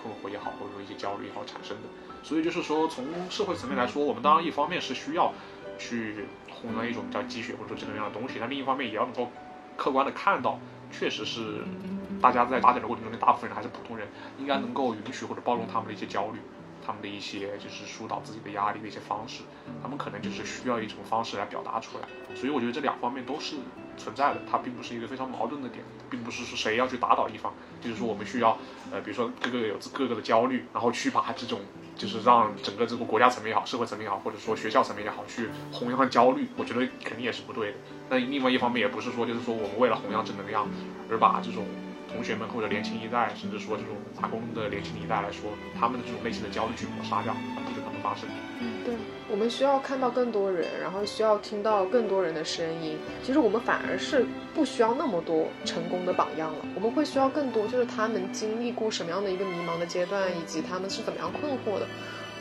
困惑也好，或者说一些焦虑也好产生的，所以就是说，从社会层面来说，我们当然一方面是需要去弘扬一种叫积雪或者说正能量的东西，但另一方面也要能够客观的看到，确实是大家在发展的过程中，大部分人还是普通人，应该能够允许或者包容他们的一些焦虑。他们的一些就是疏导自己的压力的一些方式，他们可能就是需要一种方式来表达出来，所以我觉得这两方面都是存在的，它并不是一个非常矛盾的点，并不是说谁要去打倒一方，就是说我们需要，呃，比如说各个有各个的焦虑，然后去把这种就是让整个这个国家层面也好，社会层面也好，或者说学校层面也好，去弘扬焦虑，我觉得肯定也是不对的。那另外一方面也不是说就是说我们为了弘扬正能量而把这种。同学们或者年轻一代，甚至说这种打工的年轻一代来说，他们的这种内心的焦虑去抹杀掉，不可能发生。嗯，对，我们需要看到更多人，然后需要听到更多人的声音。其实我们反而是不需要那么多成功的榜样了，我们会需要更多，就是他们经历过什么样的一个迷茫的阶段，以及他们是怎么样困惑的。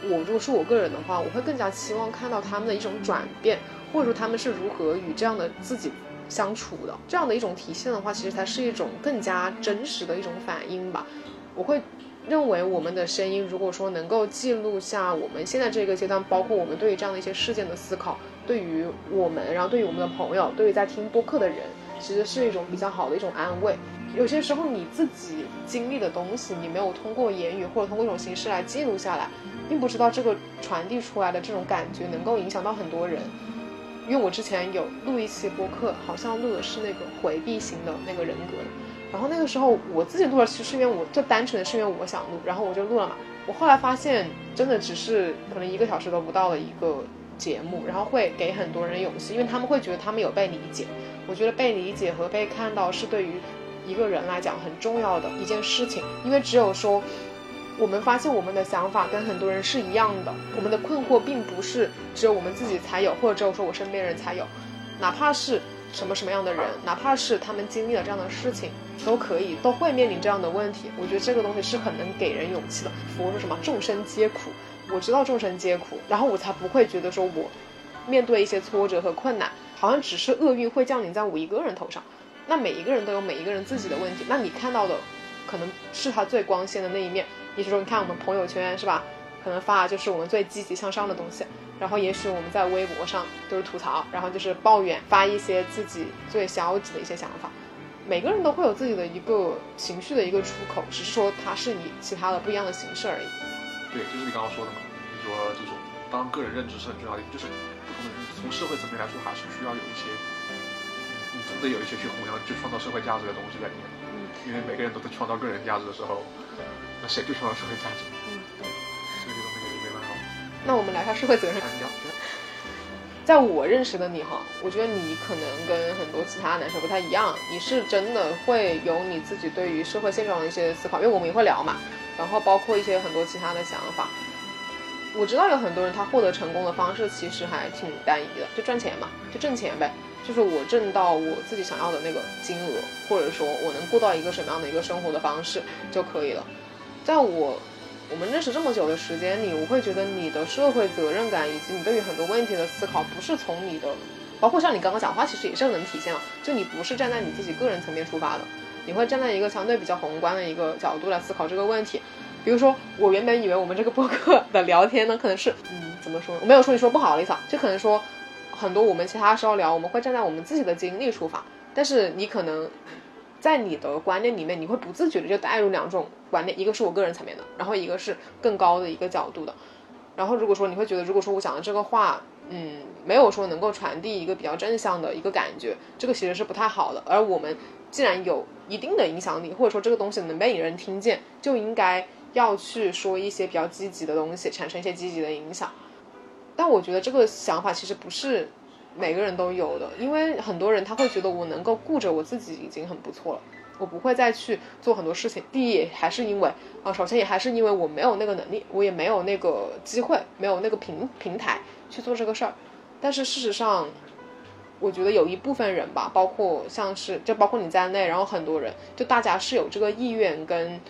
我如果是我个人的话，我会更加期望看到他们的一种转变，或者说他们是如何与这样的自己。相处的这样的一种体现的话，其实才是一种更加真实的一种反应吧。我会认为我们的声音，如果说能够记录下我们现在这个阶段，包括我们对于这样的一些事件的思考，对于我们，然后对于我们的朋友，对于在听播客的人，其实是一种比较好的一种安慰。有些时候你自己经历的东西，你没有通过言语或者通过一种形式来记录下来，并不知道这个传递出来的这种感觉能够影响到很多人。因为我之前有录一期播客，好像录的是那个回避型的那个人格，然后那个时候我自己录了，其实是因为我就单纯的是因为我想录，然后我就录了嘛。我后来发现，真的只是可能一个小时都不到的一个节目，然后会给很多人勇气，因为他们会觉得他们有被理解。我觉得被理解和被看到是对于一个人来讲很重要的一件事情，因为只有说我们发现我们的想法跟很多人是一样的，我们的困惑并不是只有我们自己才有，或者只有说我身边人才有，哪怕是什么什么样的人，哪怕是他们经历了这样的事情，都可以都会面临这样的问题。我觉得这个东西是很能给人勇气的。佛说什么众生皆苦，我知道众生皆苦，然后我才不会觉得说我面对一些挫折和困难。好像只是厄运会降临在我一个人头上，那每一个人都有每一个人自己的问题。那你看到的，可能是他最光鲜的那一面。也是说，你看我们朋友圈是吧？可能发的就是我们最积极向上的东西。然后也许我们在微博上都是吐槽，然后就是抱怨，发一些自己最消极的一些想法。每个人都会有自己的一个情绪的一个出口，只是说它是以其他的不一样的形式而已。对，就是你刚刚说的嘛。你说这种，当个人认知是很重要的，就是不同的。从社会层面来说，还是需要有一些，你总得有一些去弘扬、去创造社会价值的东西在里面。因为每个人都在创造个人价值的时候，那谁去创造社会价值？那我们来看社会责任感。在我认识的你哈，我觉得你可能跟很多其他男生不太一样，你是真的会有你自己对于社会现状的一些思考，因为我们也会聊嘛，然后包括一些很多其他的想法。我知道有很多人，他获得成功的方式其实还挺单一的，就赚钱嘛，就挣钱呗，就是我挣到我自己想要的那个金额，或者说我能过到一个什么样的一个生活的方式就可以了。在我我们认识这么久的时间里，我会觉得你的社会责任感以及你对于很多问题的思考，不是从你的，包括像你刚刚讲话，其实也是能体现了，就你不是站在你自己个人层面出发的，你会站在一个相对比较宏观的一个角度来思考这个问题。比如说，我原本以为我们这个播客的聊天呢，可能是，嗯，怎么说？我没有说你说不好的意思，就可能说，很多我们其他时候聊，我们会站在我们自己的经历出发，但是你可能在你的观念里面，你会不自觉的就带入两种观念，一个是我个人层面的，然后一个是更高的一个角度的。然后如果说你会觉得，如果说我讲的这个话，嗯，没有说能够传递一个比较正向的一个感觉，这个其实是不太好的。而我们既然有一定的影响力，或者说这个东西能被人听见，就应该。要去说一些比较积极的东西，产生一些积极的影响，但我觉得这个想法其实不是每个人都有的，因为很多人他会觉得我能够顾着我自己已经很不错了，我不会再去做很多事情。第一，还是因为啊，首先也还是因为我没有那个能力，我也没有那个机会，没有那个平平台去做这个事儿。但是事实上，我觉得有一部分人吧，包括像是就包括你在内，然后很多人，就大家是有这个意愿跟。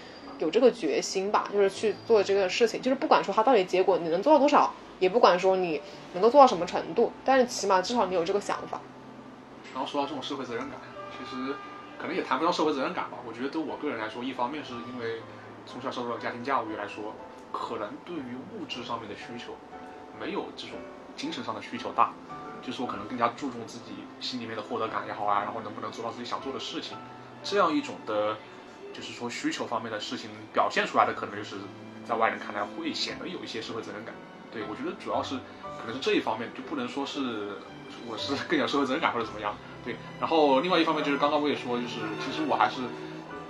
有这个决心吧，就是去做这个事情，就是不管说他到底结果你能做到多少，也不管说你能够做到什么程度，但是起码至少你有这个想法。然后说到这种社会责任感，其实可能也谈不上社会责任感吧。我觉得对我个人来说，一方面是因为从小受到家庭教育来说，可能对于物质上面的需求没有这种精神上的需求大，就是我可能更加注重自己心里面的获得感也好啊，然后能不能做到自己想做的事情，这样一种的。就是说需求方面的事情表现出来的，可能就是在外人看来会显得有一些社会责任感。对我觉得主要是可能是这一方面，就不能说是我是 更有社会责任感或者怎么样。对，然后另外一方面就是刚刚我也说，就是其实我还是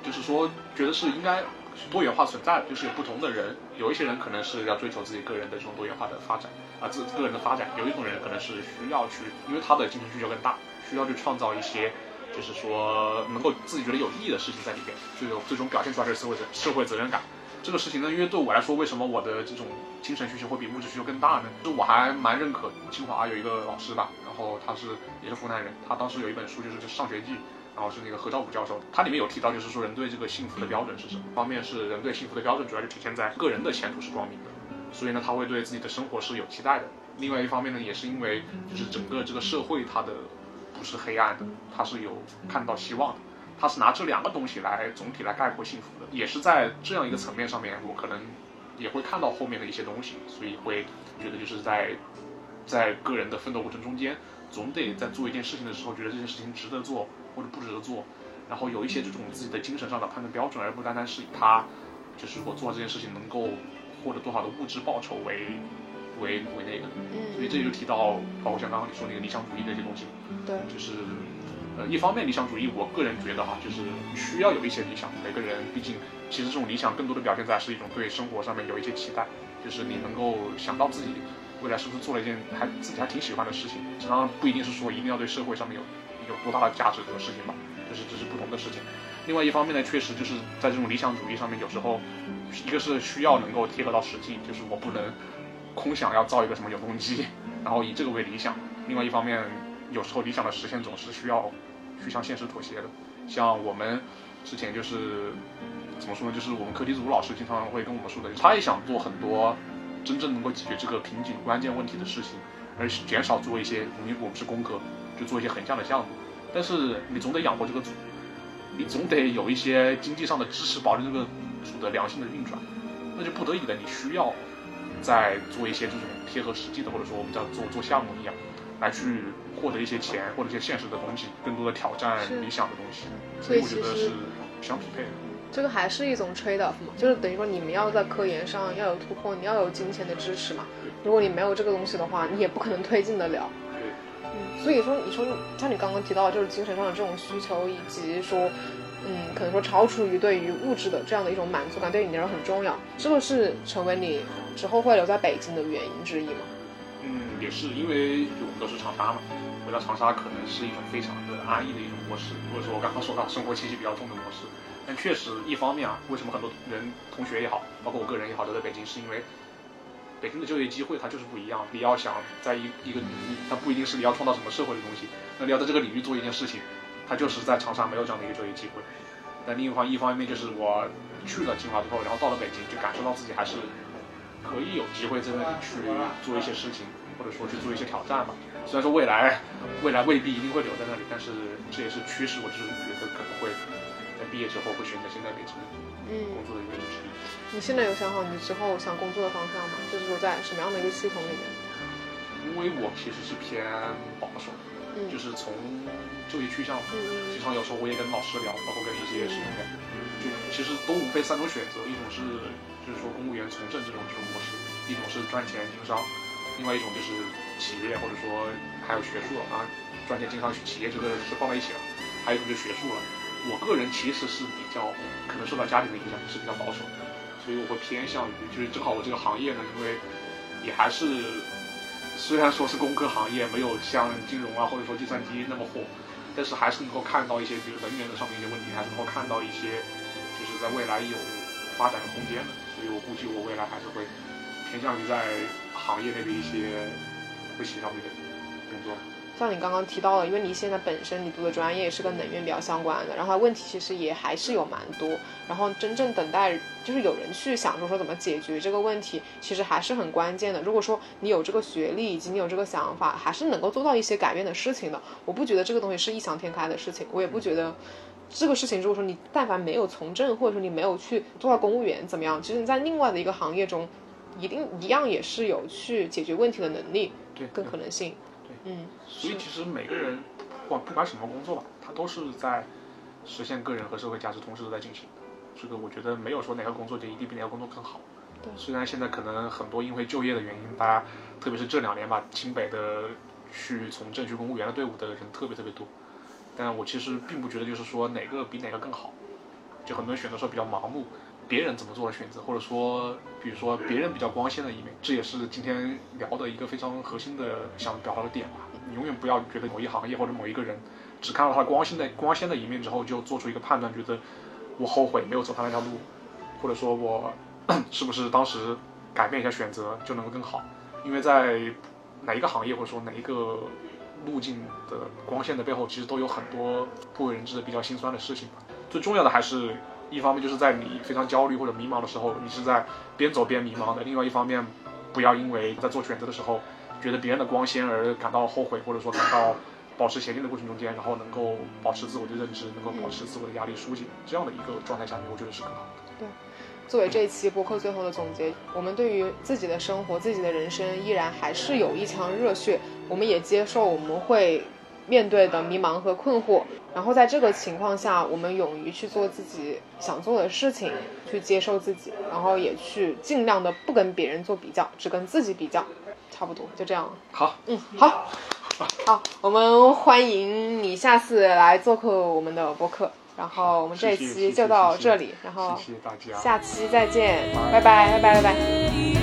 就是说觉得是应该多元化存在，就是有不同的人，有一些人可能是要追求自己个人的这种多元化的发展啊，自个人的发展，有一种人可能是需要去，因为他的精神需求更大，需要去创造一些。就是说，能够自己觉得有意义的事情在里边，最终最终表现出来的社会责社会责任感。这个事情呢，因为对我来说，为什么我的这种精神需求会比物质需求更大呢？就我还蛮认可清华有一个老师吧，然后他是也是湖南人，他当时有一本书就是《上学记》，然后是那个何兆武教授，他里面有提到，就是说人对这个幸福的标准是什么？方面是人对幸福的标准主要就体现在个人的前途是光明的，所以呢，他会对自己的生活是有期待的。另外一方面呢，也是因为就是整个这个社会它的。不是黑暗的，他是有看到希望的，他是拿这两个东西来总体来概括幸福的，也是在这样一个层面上面，我可能也会看到后面的一些东西，所以会觉得就是在在个人的奋斗过程中间，总得在做一件事情的时候，觉得这件事情值得做或者不值得做，然后有一些这种自己的精神上的判断标准，而不单单是以他就是我做这件事情能够获得多少的物质报酬为为为那个，所以这就提到包括像刚刚你说那个理想主义这些东西，对，就是呃一方面理想主义，我个人觉得哈，就是需要有一些理想，每个人毕竟其实这种理想更多的表现在是一种对生活上面有一些期待，就是你能够想到自己未来是不是做了一件还自己还挺喜欢的事情，当然不一定是说一定要对社会上面有有多大的价值的事情吧，就是这是不同的事情。另外一方面呢，确实就是在这种理想主义上面，有时候一个是需要能够贴合到实际，就是我不能空想要造一个什么永动机，然后以这个为理想。另外一方面，有时候理想的实现总是需要去向现实妥协的。像我们之前就是怎么说呢？就是我们课题组老师经常会跟我们说的，他也想做很多真正能够解决这个瓶颈关键问题的事情，而减少做一些，因为我们是工科，就做一些横向的项目。但是你总得养活这个组，你总得有一些经济上的支持，保证这个组的良性的运转。那就不得已的，你需要再做一些这种贴合实际的，或者说我们叫做做项目一样，来去获得一些钱或者一些现实的东西，更多的挑战理想的东西。所以我觉得是相匹配的。这个还是一种 trade off 嘛，就是等于说你们要在科研上要有突破，你要有金钱的支持嘛。如果你没有这个东西的话，你也不可能推进得了。所以说，你说像你刚刚提到，就是精神上的这种需求，以及说，嗯，可能说超出于对于物质的这样的一种满足感，对你来说很重要。这个是成为你之后会留在北京的原因之一吗？嗯，也是，因为我们都是长沙嘛，回到长沙可能是一种非常的安逸的一种模式，或者说我刚刚说到生活气息比较重的模式。但确实，一方面啊，为什么很多人同学也好，包括我个人也好，留在北京，是因为。北京的就业机会它就是不一样。你要想在一一个领域，它不一定是你要创造什么社会的东西。那你要在这个领域做一件事情，它就是在长沙没有这样的一个就业机会。但另一方一方面就是我去了清华之后，然后到了北京，就感受到自己还是可以有机会在那里去做一些事情，或者说去做一些挑战吧。虽然说未来未来未必一定会留在那里，但是这也是趋势。我就是觉得可能会在毕业之后会选择现在北京工作的原因之一。你现在有想好你之后想工作的方向吗？就是说在什么样的一个系统里面？因为我其实是偏保守，嗯，就是从就业趋向，经常有时候我也跟老师聊，包括跟一些实验员，就其实都无非三种选择，一种是就是说公务员从政这种这种模式，一种是赚钱经商，另外一种就是企业或者说还有学术啊，赚钱经商企业这个是放在一起了，还有一种就是学术了。我个人其实是比较可能受到家庭的影响，是比较保守的。所以我会偏向于，就是正好我这个行业呢，因为也还是虽然说是工科行业，没有像金融啊或者说计算机那么火，但是还是能够看到一些，比如能源的上面一些问题，还是能够看到一些，就是在未来有发展的空间的。所以我估计我未来还是会偏向于在行业内的一些会协调一点工作。像你刚刚提到的，因为你现在本身你读的专业也是跟能源比较相关的，然后问题其实也还是有蛮多，然后真正等待就是有人去想说说怎么解决这个问题，其实还是很关键的。如果说你有这个学历以及你有这个想法，还是能够做到一些改变的事情的。我不觉得这个东西是异想天开的事情，我也不觉得这个事情如果说你但凡没有从政，或者说你没有去做到公务员怎么样，其实你在另外的一个行业中，一定一样也是有去解决问题的能力，对，跟可能性。嗯，所以其实每个人，不管不管什么工作吧，他都是在实现个人和社会价值同时都在进行的。这个我觉得没有说哪个工作就一定比哪个工作更好。对，虽然现在可能很多因为就业的原因，大家特别是这两年吧，清北的去从政去公务员的队伍的人特别特别多，但我其实并不觉得就是说哪个比哪个更好，就很多人选择说比较盲目。别人怎么做的选择，或者说，比如说别人比较光鲜的一面，这也是今天聊的一个非常核心的想表达的点吧。你永远不要觉得某一行业或者某一个人，只看到他光鲜的光鲜的一面之后，就做出一个判断，觉得我后悔没有走他那条路，或者说我是不是当时改变一下选择就能够更好？因为在哪一个行业或者说哪一个路径的光线的背后，其实都有很多不为人知的比较心酸的事情吧。最重要的还是。一方面就是在你非常焦虑或者迷茫的时候，你是在边走边迷茫的；另外一方面，不要因为在做选择的时候觉得别人的光鲜而感到后悔，或者说感到保持前进的过程中间，然后能够保持自我的认知，能够保持自我的压力疏解，这样的一个状态下面，我觉得是更好的。对，作为这一期播客最后的总结，我们对于自己的生活、自己的人生依然还是有一腔热血，我们也接受我们会面对的迷茫和困惑。然后在这个情况下，我们勇于去做自己想做的事情，去接受自己，然后也去尽量的不跟别人做比较，只跟自己比较，差不多就这样。好，嗯，好，好，我们欢迎你下次来做客我们的播客。然后我们这一期就到这里，然后下期再见，拜拜，拜拜，拜拜。